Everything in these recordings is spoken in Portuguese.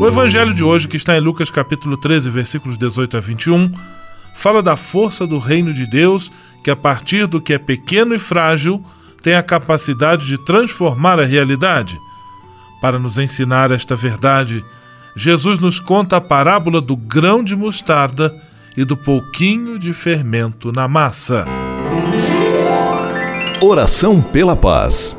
O Evangelho de hoje, que está em Lucas capítulo 13, versículos 18 a 21, fala da força do reino de Deus que, a partir do que é pequeno e frágil, tem a capacidade de transformar a realidade. Para nos ensinar esta verdade, Jesus nos conta a parábola do grão de mostarda e do pouquinho de fermento na massa. Oração pela paz.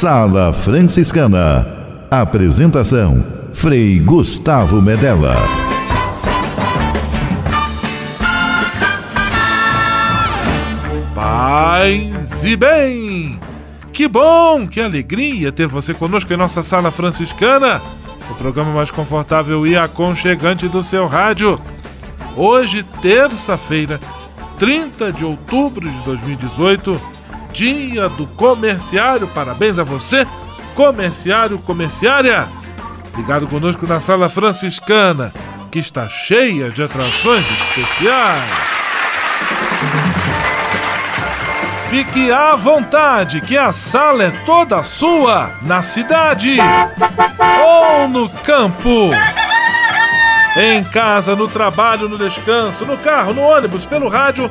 Sala Franciscana. Apresentação: Frei Gustavo Medella. Paz e bem! Que bom, que alegria ter você conosco em nossa Sala Franciscana, o programa mais confortável e aconchegante do seu rádio. Hoje, terça-feira, 30 de outubro de 2018 Dia do Comerciário. Parabéns a você, comerciário, comerciária. Ligado conosco na Sala Franciscana, que está cheia de atrações especiais. Fique à vontade, que a sala é toda sua, na cidade ou no campo. Em casa, no trabalho, no descanso, no carro, no ônibus, pelo rádio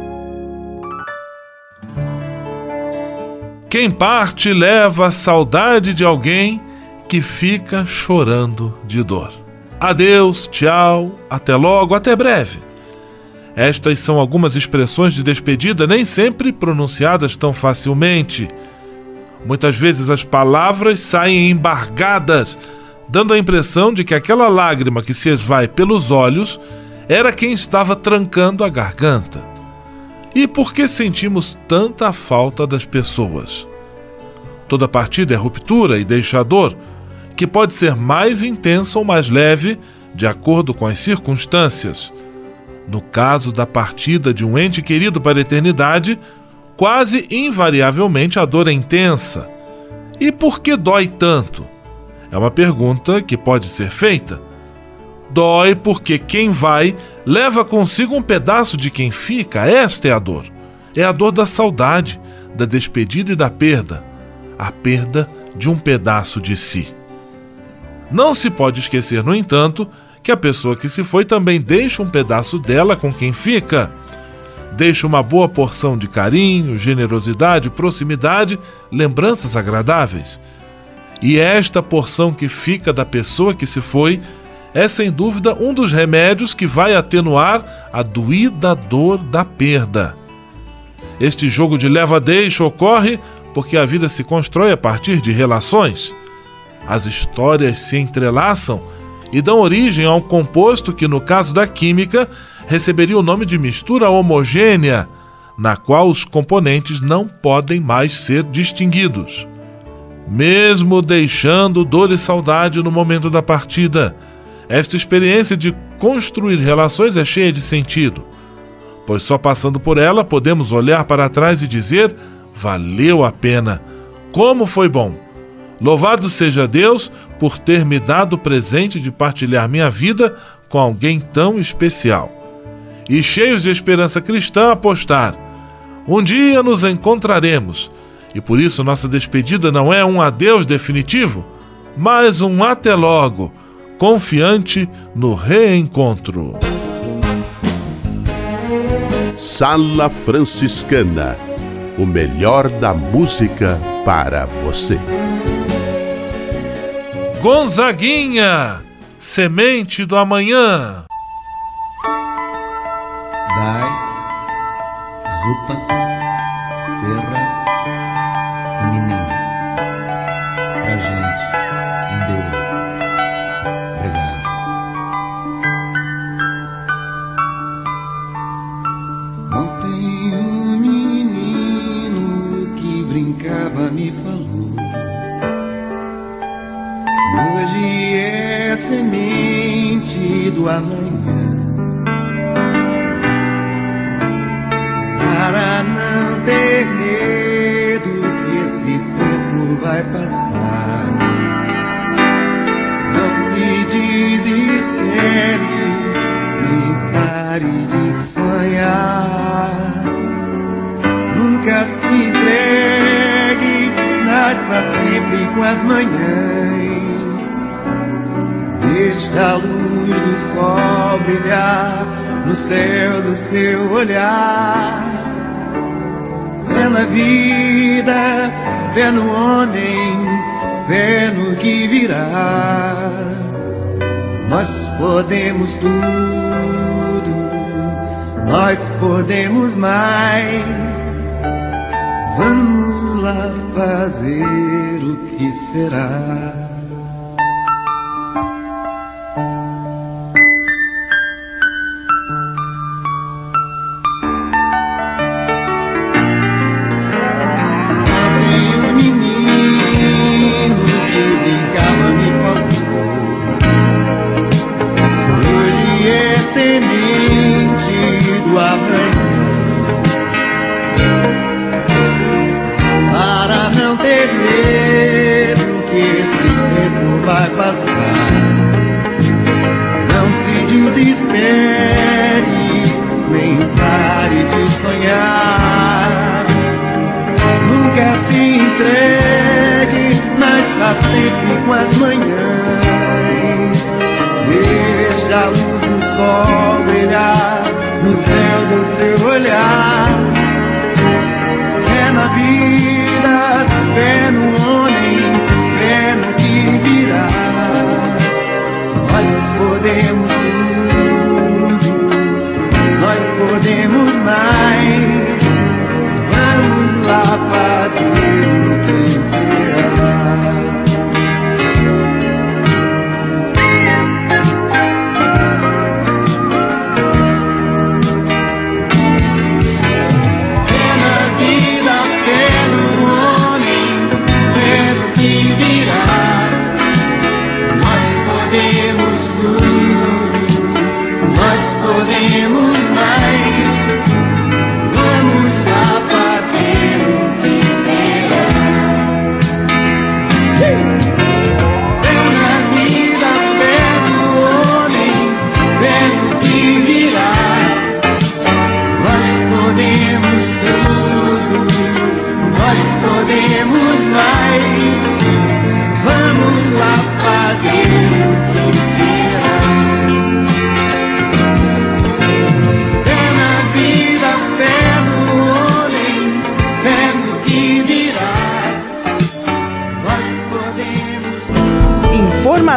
Quem parte leva a saudade de alguém que fica chorando de dor. Adeus, tchau, até logo, até breve. Estas são algumas expressões de despedida nem sempre pronunciadas tão facilmente. Muitas vezes as palavras saem embargadas, dando a impressão de que aquela lágrima que se esvai pelos olhos era quem estava trancando a garganta. E por que sentimos tanta falta das pessoas? Toda partida é ruptura e deixa dor, que pode ser mais intensa ou mais leve, de acordo com as circunstâncias. No caso da partida de um ente querido para a eternidade, quase invariavelmente a dor é intensa. E por que dói tanto? É uma pergunta que pode ser feita. Dói porque quem vai leva consigo um pedaço de quem fica, esta é a dor. É a dor da saudade, da despedida e da perda. A perda de um pedaço de si. Não se pode esquecer, no entanto, que a pessoa que se foi também deixa um pedaço dela com quem fica. Deixa uma boa porção de carinho, generosidade, proximidade, lembranças agradáveis. E esta porção que fica da pessoa que se foi é sem dúvida um dos remédios que vai atenuar a doída dor da perda. Este jogo de leva-deixa ocorre porque a vida se constrói a partir de relações. As histórias se entrelaçam e dão origem a um composto que, no caso da química, receberia o nome de mistura homogênea, na qual os componentes não podem mais ser distinguidos. Mesmo deixando dor e saudade no momento da partida, esta experiência de construir relações é cheia de sentido, pois só passando por ela podemos olhar para trás e dizer: valeu a pena, como foi bom. Louvado seja Deus por ter me dado o presente de partilhar minha vida com alguém tão especial. E cheios de esperança cristã, apostar: um dia nos encontraremos, e por isso nossa despedida não é um adeus definitivo, mas um até logo confiante no reencontro. Sala Franciscana o melhor da música para você. Gonzaguinha, semente do amanhã. Dai, zupa, do amanhã. Para não ter medo que esse tempo vai passar. Não se desespere, nem pare de sonhar. Nunca se entregue, nasça sempre com as manhãs. Deixe a luz do sol brilhar no céu do seu olhar. Fé na vida, fé no homem, fé no que virá. Nós podemos tudo, nós podemos mais. Vamos lá fazer o que será.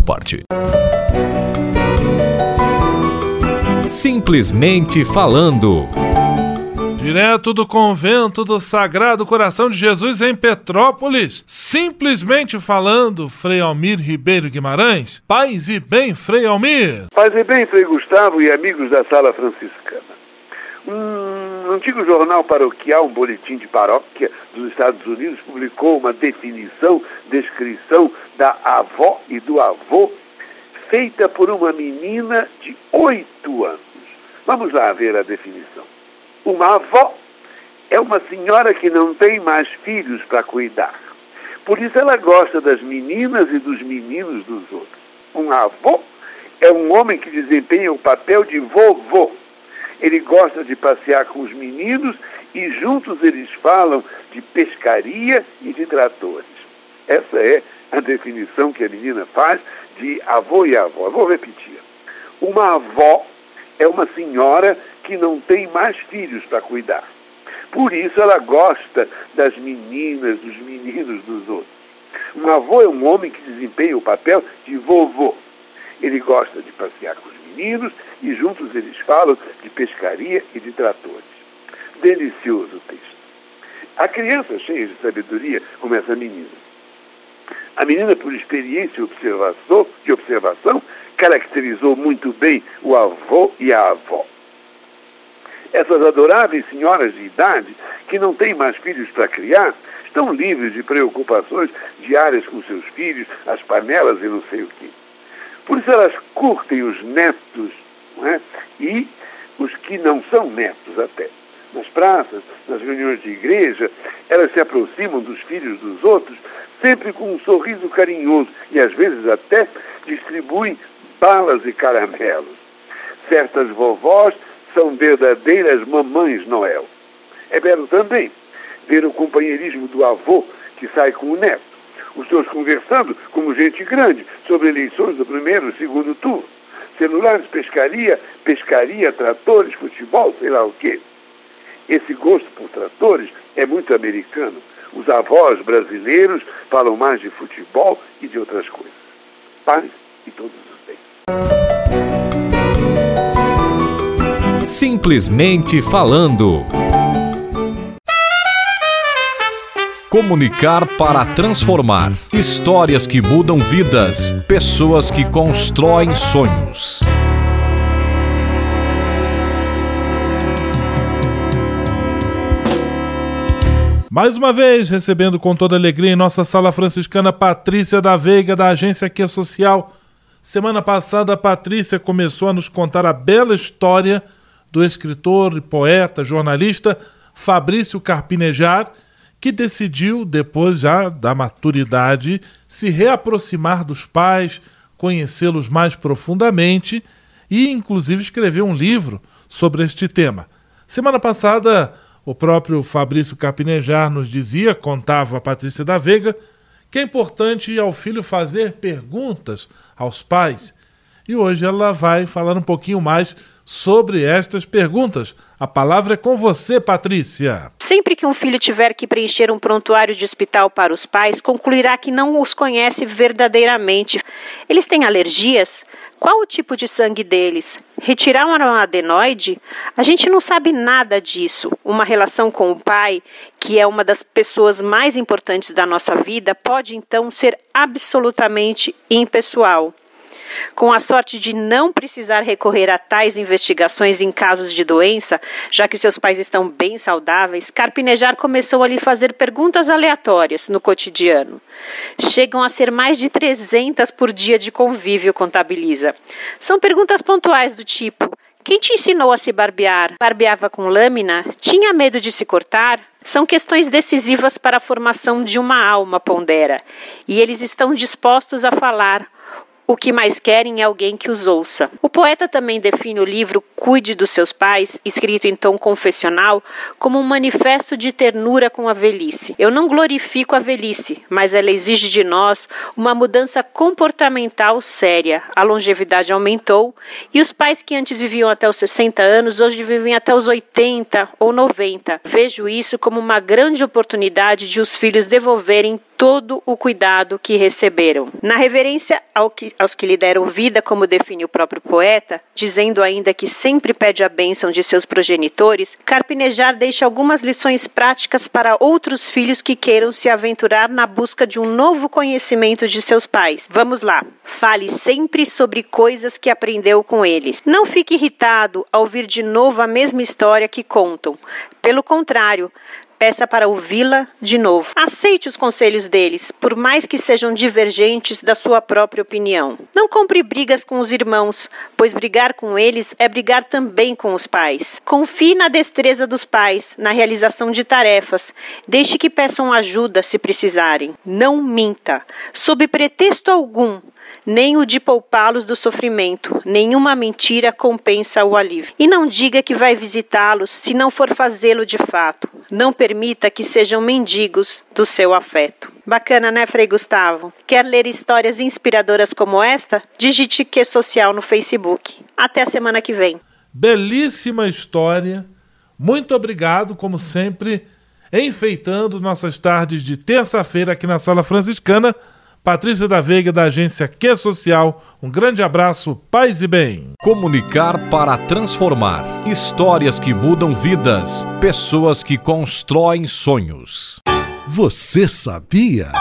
sua parte. Simplesmente falando. Direto do convento do Sagrado Coração de Jesus em Petrópolis, simplesmente falando, Frei Almir Ribeiro Guimarães. Paz e bem, Frei Almir. Paz e bem, Frei Gustavo e amigos da Sala Franciscana. Um antigo jornal paroquial, um boletim de paróquia dos Estados Unidos, publicou uma definição, descrição da avó e do avô, feita por uma menina de oito anos. Vamos lá ver a definição. Uma avó é uma senhora que não tem mais filhos para cuidar. Por isso ela gosta das meninas e dos meninos dos outros. Um avô é um homem que desempenha o papel de vovô. Ele gosta de passear com os meninos e juntos eles falam de pescaria e de tratores. Essa é a definição que a menina faz de avô e avó. Vou repetir. Uma avó é uma senhora que não tem mais filhos para cuidar. Por isso ela gosta das meninas, dos meninos dos outros. Um avô é um homem que desempenha o papel de vovô. Ele gosta de passear com os meninos e juntos eles falam de pescaria e de tratores. Delicioso o texto. A criança cheia de sabedoria como essa menina a menina, por experiência e observação, de observação, caracterizou muito bem o avô e a avó. Essas adoráveis senhoras de idade, que não têm mais filhos para criar, estão livres de preocupações diárias com seus filhos, as panelas e não sei o quê. Por isso elas curtem os netos é? e os que não são netos até. nas praças, nas reuniões de igreja, elas se aproximam dos filhos dos outros, sempre com um sorriso carinhoso e às vezes até distribuem balas e caramelos. Certas vovós são verdadeiras mamães Noel. É belo também ver o companheirismo do avô que sai com o neto, os dois conversando como gente grande sobre eleições do primeiro e segundo turno, celulares, pescaria, pescaria, tratores, futebol, sei lá o quê. Esse gosto por tratores é muito americano. Os avós brasileiros falam mais de futebol e de outras coisas. Paz e todos os bens. Simplesmente falando. Comunicar para transformar. Histórias que mudam vidas. Pessoas que constroem sonhos. Mais uma vez, recebendo com toda alegria em nossa sala franciscana Patrícia da Veiga, da agência Aqui Social. Semana passada, a Patrícia começou a nos contar a bela história do escritor, poeta, jornalista Fabrício Carpinejar que decidiu, depois já da maturidade, se reaproximar dos pais, conhecê-los mais profundamente e, inclusive, escrever um livro sobre este tema. Semana passada, o próprio Fabrício Capinejar nos dizia, contava a Patrícia da Veiga, que é importante ao filho fazer perguntas aos pais. E hoje ela vai falar um pouquinho mais sobre estas perguntas. A palavra é com você, Patrícia. Sempre que um filho tiver que preencher um prontuário de hospital para os pais, concluirá que não os conhece verdadeiramente. Eles têm alergias? Qual o tipo de sangue deles? Retiraram um adenoide? A gente não sabe nada disso. Uma relação com o pai, que é uma das pessoas mais importantes da nossa vida, pode então ser absolutamente impessoal. Com a sorte de não precisar recorrer a tais investigações em casos de doença, já que seus pais estão bem saudáveis, Carpinejar começou a lhe fazer perguntas aleatórias no cotidiano. Chegam a ser mais de 300 por dia de convívio, contabiliza. São perguntas pontuais do tipo: quem te ensinou a se barbear? Barbeava com lâmina? Tinha medo de se cortar? São questões decisivas para a formação de uma alma, pondera, e eles estão dispostos a falar o que mais querem é alguém que os ouça. O poeta também define o livro Cuide dos Seus Pais, escrito em tom confessional, como um manifesto de ternura com a velhice. Eu não glorifico a velhice, mas ela exige de nós uma mudança comportamental séria. A longevidade aumentou e os pais que antes viviam até os 60 anos hoje vivem até os 80 ou 90. Vejo isso como uma grande oportunidade de os filhos devolverem todo o cuidado que receberam. Na reverência ao que, aos que lhe deram vida, como define o próprio poeta, dizendo ainda que sempre pede a bênção de seus progenitores, Carpinejar deixa algumas lições práticas para outros filhos que queiram se aventurar na busca de um novo conhecimento de seus pais. Vamos lá. Fale sempre sobre coisas que aprendeu com eles. Não fique irritado ao ouvir de novo a mesma história que contam. Pelo contrário, peça para ouvi-la de novo. Aceite os conselhos deles, por mais que sejam divergentes da sua própria opinião. Não compre brigas com os irmãos, pois brigar com eles é brigar também com os pais. Confie na destreza dos pais, na realização de tarefas. Deixe que peçam ajuda se precisarem. Não minta. Sob pretexto algum, nem o de poupá-los do sofrimento. Nenhuma mentira compensa o alívio. E não diga que vai visitá-los se não for fazê-lo de fato. Não permita que sejam mendigos do seu afeto. Bacana, né, Frei Gustavo? Quer ler histórias inspiradoras como esta? Digite que social no Facebook. Até a semana que vem. Belíssima história. Muito obrigado, como sempre, enfeitando nossas tardes de terça-feira aqui na Sala Franciscana Patrícia da Veiga, da agência Que Social. Um grande abraço, paz e bem. Comunicar para transformar. Histórias que mudam vidas. Pessoas que constroem sonhos. Você sabia?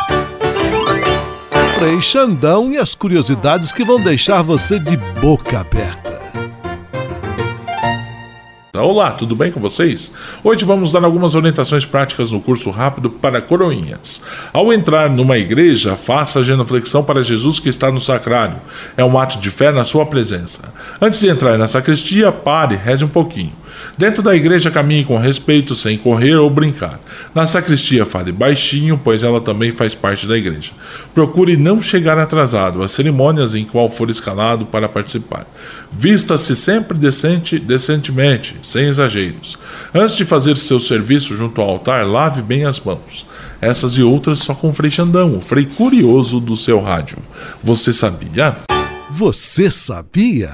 Frei Xandão e as curiosidades que vão deixar você de boca aberta. Olá, tudo bem com vocês? Hoje vamos dar algumas orientações práticas no curso rápido para coroinhas. Ao entrar numa igreja, faça a genuflexão para Jesus que está no sacrário. É um ato de fé na sua presença. Antes de entrar na sacristia, pare, reze um pouquinho. Dentro da igreja caminhe com respeito, sem correr ou brincar. Na sacristia fale baixinho, pois ela também faz parte da igreja. Procure não chegar atrasado às cerimônias em qual for escalado para participar. Vista-se sempre decente, decentemente, sem exageros. Antes de fazer seu serviço junto ao altar, lave bem as mãos. Essas e outras só com Frei Xandão, o Frei curioso do seu rádio. Você sabia? Você sabia?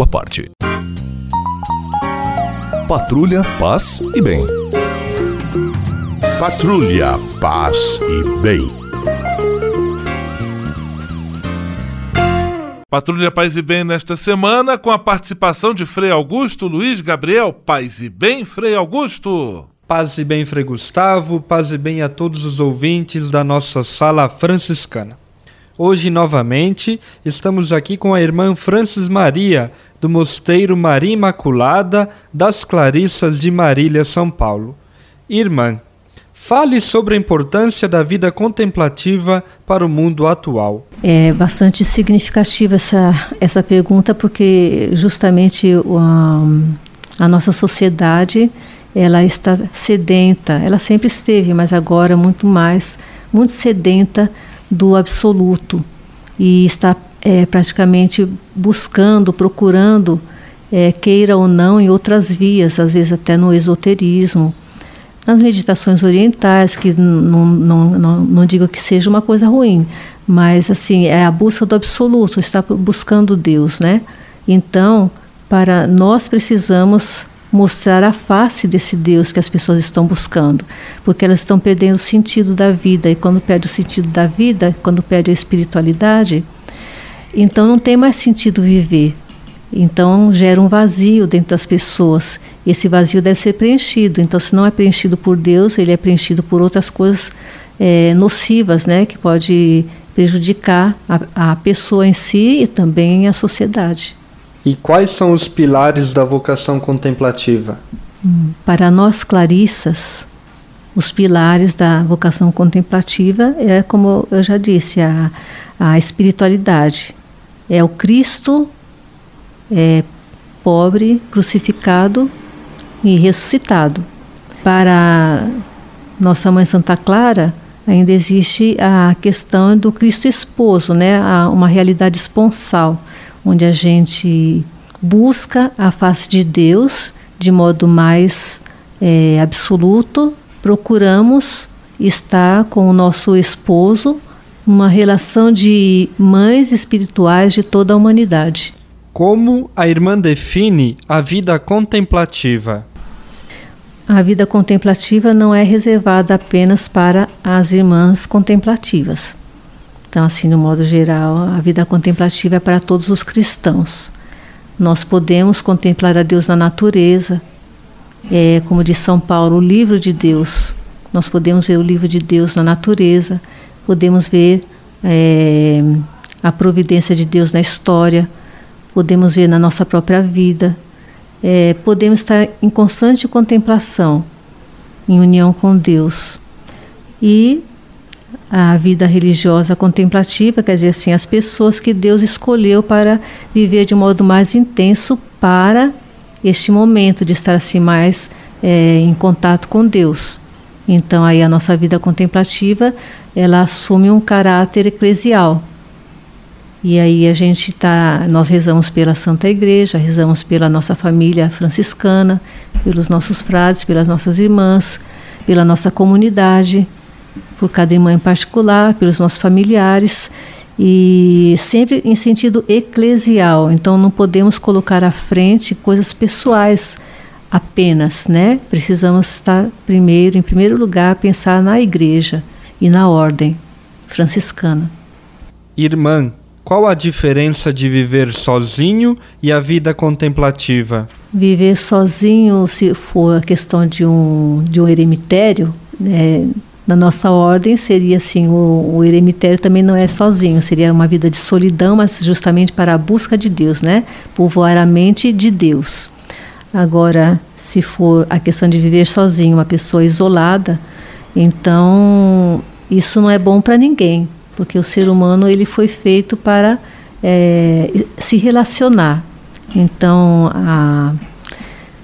sua parte. Patrulha, paz e bem. Patrulha, paz e bem. Patrulha Paz e Bem nesta semana com a participação de Frei Augusto Luiz Gabriel. Paz e Bem, Frei Augusto. Paz e bem, Frei Gustavo, paz e bem a todos os ouvintes da nossa sala franciscana. Hoje, novamente, estamos aqui com a irmã Francis Maria, do Mosteiro Maria Imaculada das Clarissas de Marília, São Paulo. Irmã, fale sobre a importância da vida contemplativa para o mundo atual. É bastante significativa essa, essa pergunta, porque justamente a, a nossa sociedade ela está sedenta, ela sempre esteve, mas agora muito mais, muito sedenta do absoluto e está é, praticamente buscando, procurando, é, queira ou não, em outras vias, às vezes até no esoterismo, nas meditações orientais, que não, não, digo que seja uma coisa ruim, mas assim, é a busca do absoluto, está buscando Deus, né? Então, para nós precisamos mostrar a face desse Deus que as pessoas estão buscando, porque elas estão perdendo o sentido da vida e quando perde o sentido da vida, quando perde a espiritualidade, então não tem mais sentido viver. Então gera um vazio dentro das pessoas. Esse vazio deve ser preenchido. Então, se não é preenchido por Deus, ele é preenchido por outras coisas é, nocivas, né, que pode prejudicar a, a pessoa em si e também a sociedade. E quais são os pilares da vocação contemplativa? Hum, para nós clarissas, os pilares da vocação contemplativa é, como eu já disse, a, a espiritualidade, é o Cristo é, pobre, crucificado e ressuscitado. Para nossa mãe Santa Clara, ainda existe a questão do Cristo esposo, né? uma realidade esponsal, onde a gente busca a face de Deus de modo mais é, absoluto, procuramos estar com o nosso esposo uma relação de mães espirituais de toda a humanidade. Como a irmã define a vida contemplativa? A vida contemplativa não é reservada apenas para as irmãs contemplativas. Então, assim, no modo geral, a vida contemplativa é para todos os cristãos. Nós podemos contemplar a Deus na natureza, é, como diz São Paulo, o livro de Deus. Nós podemos ver o livro de Deus na natureza, podemos ver é, a providência de Deus na história, podemos ver na nossa própria vida, é, podemos estar em constante contemplação, em união com Deus. E a vida religiosa contemplativa, quer dizer assim, as pessoas que Deus escolheu para viver de modo mais intenso para este momento de estar assim mais é, em contato com Deus. Então aí a nossa vida contemplativa ela assume um caráter eclesial. E aí a gente tá, nós rezamos pela Santa Igreja, rezamos pela nossa família franciscana, pelos nossos frades, pelas nossas irmãs, pela nossa comunidade, por cada irmã em particular, pelos nossos familiares e sempre em sentido eclesial. Então não podemos colocar à frente coisas pessoais apenas, né? Precisamos estar primeiro, em primeiro lugar, pensar na igreja e na ordem. franciscana. Irmã, qual a diferença de viver sozinho e a vida contemplativa? Viver sozinho, se for a questão de um, de um eremitério, né, na nossa ordem seria assim: o, o eremitério também não é sozinho, seria uma vida de solidão, mas justamente para a busca de Deus, né? Povoar a mente de Deus. Agora, se for a questão de viver sozinho, uma pessoa isolada, então isso não é bom para ninguém, porque o ser humano ele foi feito para é, se relacionar. Então, a,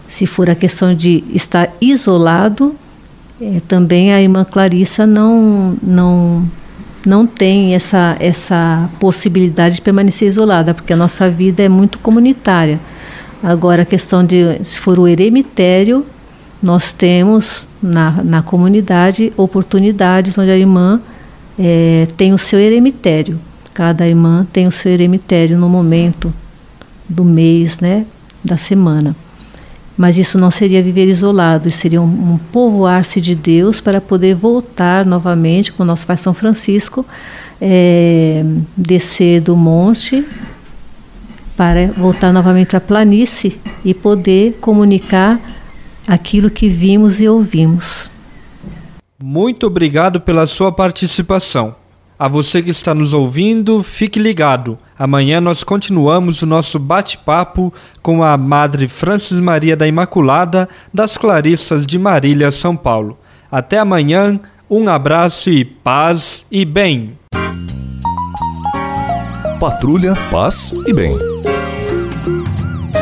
se for a questão de estar isolado, é, também a irmã Clarissa não, não, não tem essa, essa possibilidade de permanecer isolada, porque a nossa vida é muito comunitária. Agora, a questão de se for o eremitério, nós temos na, na comunidade oportunidades onde a irmã é, tem o seu eremitério. Cada irmã tem o seu eremitério no momento do mês, né, da semana. Mas isso não seria viver isolado, isso seria um, um povoar-se de Deus para poder voltar novamente com o nosso Pai São Francisco, é, descer do monte para voltar novamente para a planície e poder comunicar aquilo que vimos e ouvimos. Muito obrigado pela sua participação. A você que está nos ouvindo, fique ligado. Amanhã nós continuamos o nosso bate-papo com a Madre Francis Maria da Imaculada das Clarissas de Marília, São Paulo. Até amanhã, um abraço e paz e bem. Patrulha, paz e bem.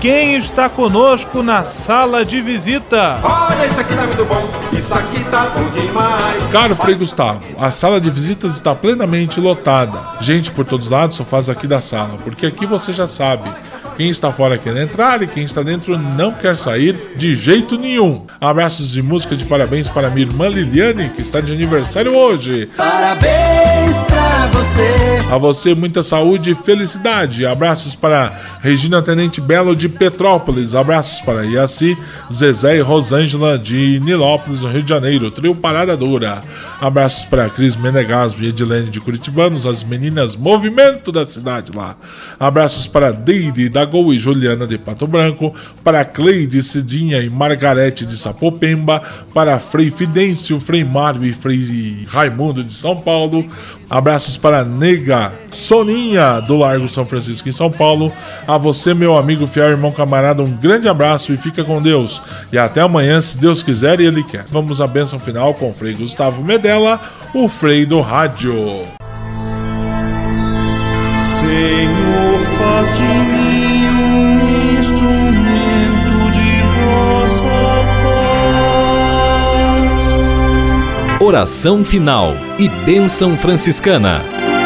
quem está conosco na sala de visita? Olha, isso aqui tá muito bom, isso aqui tá bom demais. Caro Frei Gustavo, a sala de visitas está plenamente lotada. Gente por todos lados só faz aqui da sala, porque aqui você já sabe. Quem está fora quer entrar e quem está dentro não quer sair de jeito nenhum. Abraços e música de parabéns para minha irmã Liliane, que está de aniversário hoje. Parabéns você. A você muita saúde e felicidade. Abraços para Regina Tenente Belo de Petrópolis. Abraços para Iaci, Zezé e Rosângela de Nilópolis, no Rio de Janeiro. Trio Parada Dura. Abraços para Cris Menegasmo e Edilene de Curitibanos, as meninas Movimento da cidade lá. Abraços para Deide da Gol e Juliana de Pato Branco, para Cleide Cidinha e Margarete de Sapopemba, para Frei Fidêncio, Frei Mário e Frei Raimundo de São Paulo. Abraços para Nega Soninha do Largo São Francisco em São Paulo. A você, meu amigo fiel irmão camarada, um grande abraço e fica com Deus. E até amanhã, se Deus quiser e Ele quer. Vamos à bênção final com o Frei Gustavo Medella, o Frei do Rádio. Senhor, faz de mim um instrumento de vossa paz. Oração final e bênção franciscana.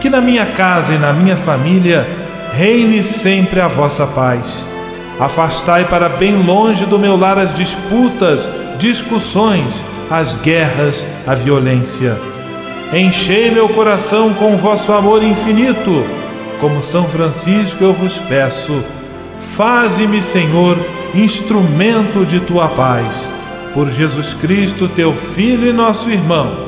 Que na minha casa e na minha família reine sempre a vossa paz. Afastai para bem longe do meu lar as disputas, discussões, as guerras, a violência. Enchei meu coração com vosso amor infinito. Como São Francisco eu vos peço, faze-me, Senhor, instrumento de tua paz. Por Jesus Cristo, teu Filho e nosso irmão,